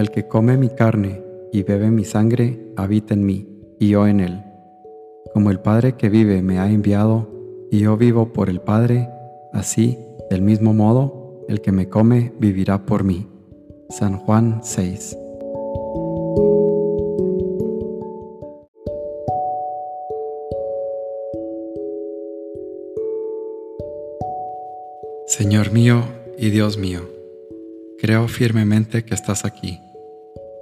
El que come mi carne y bebe mi sangre, habita en mí, y yo en él. Como el Padre que vive me ha enviado, y yo vivo por el Padre, así, del mismo modo, el que me come vivirá por mí. San Juan 6. Señor mío y Dios mío, creo firmemente que estás aquí,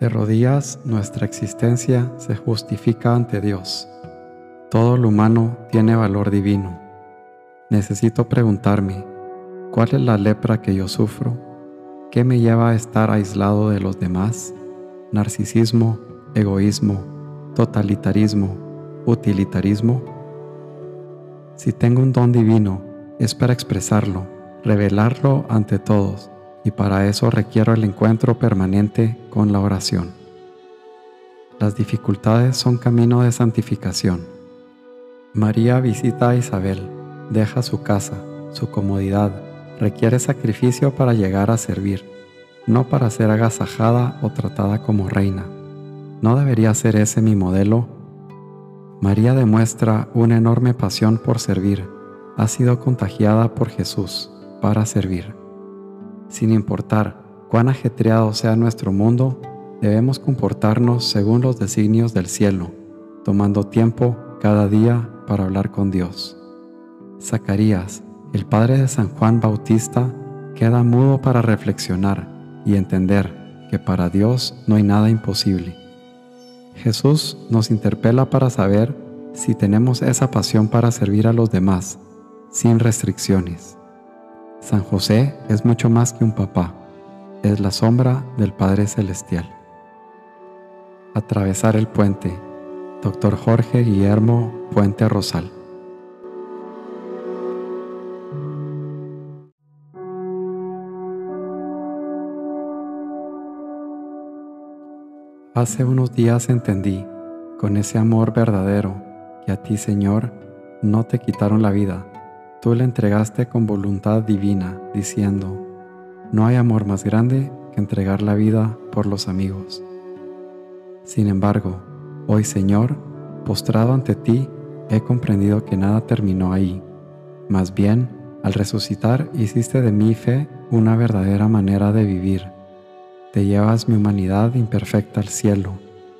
De rodillas nuestra existencia se justifica ante Dios. Todo lo humano tiene valor divino. Necesito preguntarme, ¿cuál es la lepra que yo sufro? ¿Qué me lleva a estar aislado de los demás? ¿Narcisismo, egoísmo, totalitarismo, utilitarismo? Si tengo un don divino, es para expresarlo, revelarlo ante todos y para eso requiero el encuentro permanente con la oración. Las dificultades son camino de santificación. María visita a Isabel, deja su casa, su comodidad, requiere sacrificio para llegar a servir, no para ser agasajada o tratada como reina. ¿No debería ser ese mi modelo? María demuestra una enorme pasión por servir, ha sido contagiada por Jesús para servir. Sin importar cuán ajetreado sea nuestro mundo, debemos comportarnos según los designios del cielo, tomando tiempo cada día para hablar con Dios. Zacarías, el padre de San Juan Bautista, queda mudo para reflexionar y entender que para Dios no hay nada imposible. Jesús nos interpela para saber si tenemos esa pasión para servir a los demás, sin restricciones. San José es mucho más que un papá, es la sombra del Padre Celestial. Atravesar el puente. Dr. Jorge Guillermo Puente Rosal. Hace unos días entendí, con ese amor verdadero, que a ti, Señor, no te quitaron la vida, Tú le entregaste con voluntad divina, diciendo, no hay amor más grande que entregar la vida por los amigos. Sin embargo, hoy Señor, postrado ante ti, he comprendido que nada terminó ahí. Más bien, al resucitar hiciste de mi fe una verdadera manera de vivir. Te llevas mi humanidad imperfecta al cielo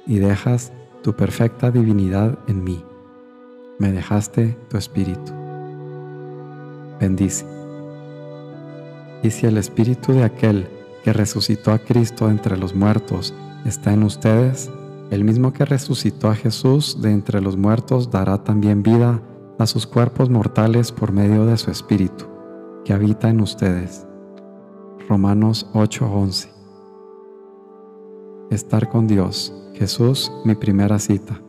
y dejas tu perfecta divinidad en mí. Me dejaste tu espíritu bendice. Y si el espíritu de aquel que resucitó a Cristo entre los muertos está en ustedes, el mismo que resucitó a Jesús de entre los muertos dará también vida a sus cuerpos mortales por medio de su espíritu, que habita en ustedes. Romanos 8:11 Estar con Dios, Jesús, mi primera cita.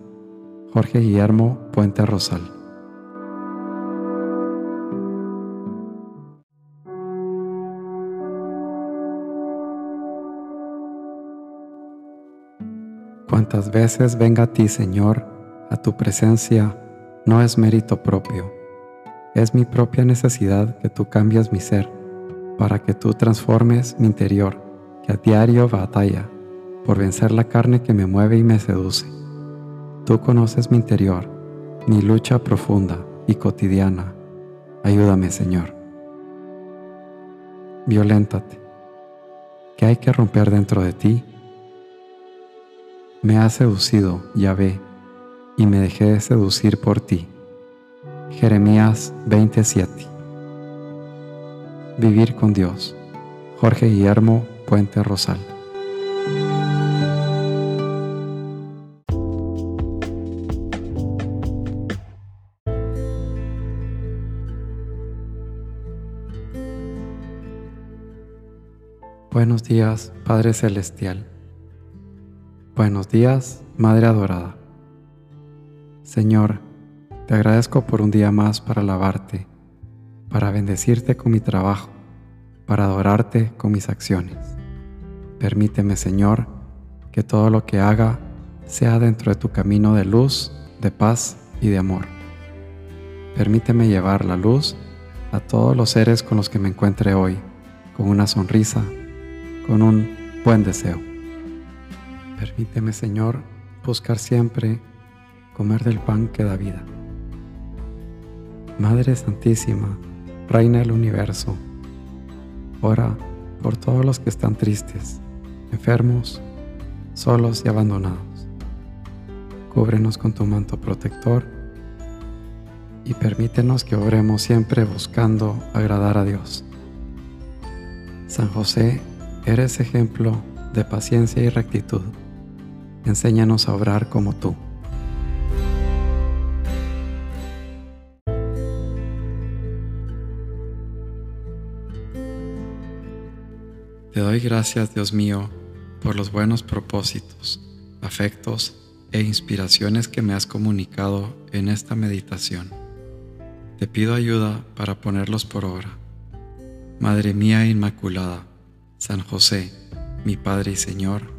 Jorge Guillermo Puente Rosal. Cuantas veces venga a ti, Señor, a tu presencia, no es mérito propio, es mi propia necesidad que tú cambies mi ser, para que tú transformes mi interior, que a diario batalla por vencer la carne que me mueve y me seduce. Tú conoces mi interior, mi lucha profunda y cotidiana. Ayúdame, Señor. Violéntate. ¿Qué hay que romper dentro de ti? Me has seducido, Yahvé, y me dejé de seducir por ti. Jeremías 27. Vivir con Dios. Jorge Guillermo Puente Rosal. Buenos días, Padre Celestial. Buenos días, Madre Adorada. Señor, te agradezco por un día más para alabarte, para bendecirte con mi trabajo, para adorarte con mis acciones. Permíteme, Señor, que todo lo que haga sea dentro de tu camino de luz, de paz y de amor. Permíteme llevar la luz a todos los seres con los que me encuentre hoy, con una sonrisa, con un buen deseo. Permíteme, Señor, buscar siempre comer del pan que da vida. Madre Santísima, Reina del Universo, ora por todos los que están tristes, enfermos, solos y abandonados. Cúbrenos con tu manto protector y permítenos que obremos siempre buscando agradar a Dios. San José, eres ejemplo de paciencia y rectitud. Enséñanos a obrar como tú. Te doy gracias, Dios mío, por los buenos propósitos, afectos e inspiraciones que me has comunicado en esta meditación. Te pido ayuda para ponerlos por obra. Madre mía Inmaculada, San José, mi Padre y Señor,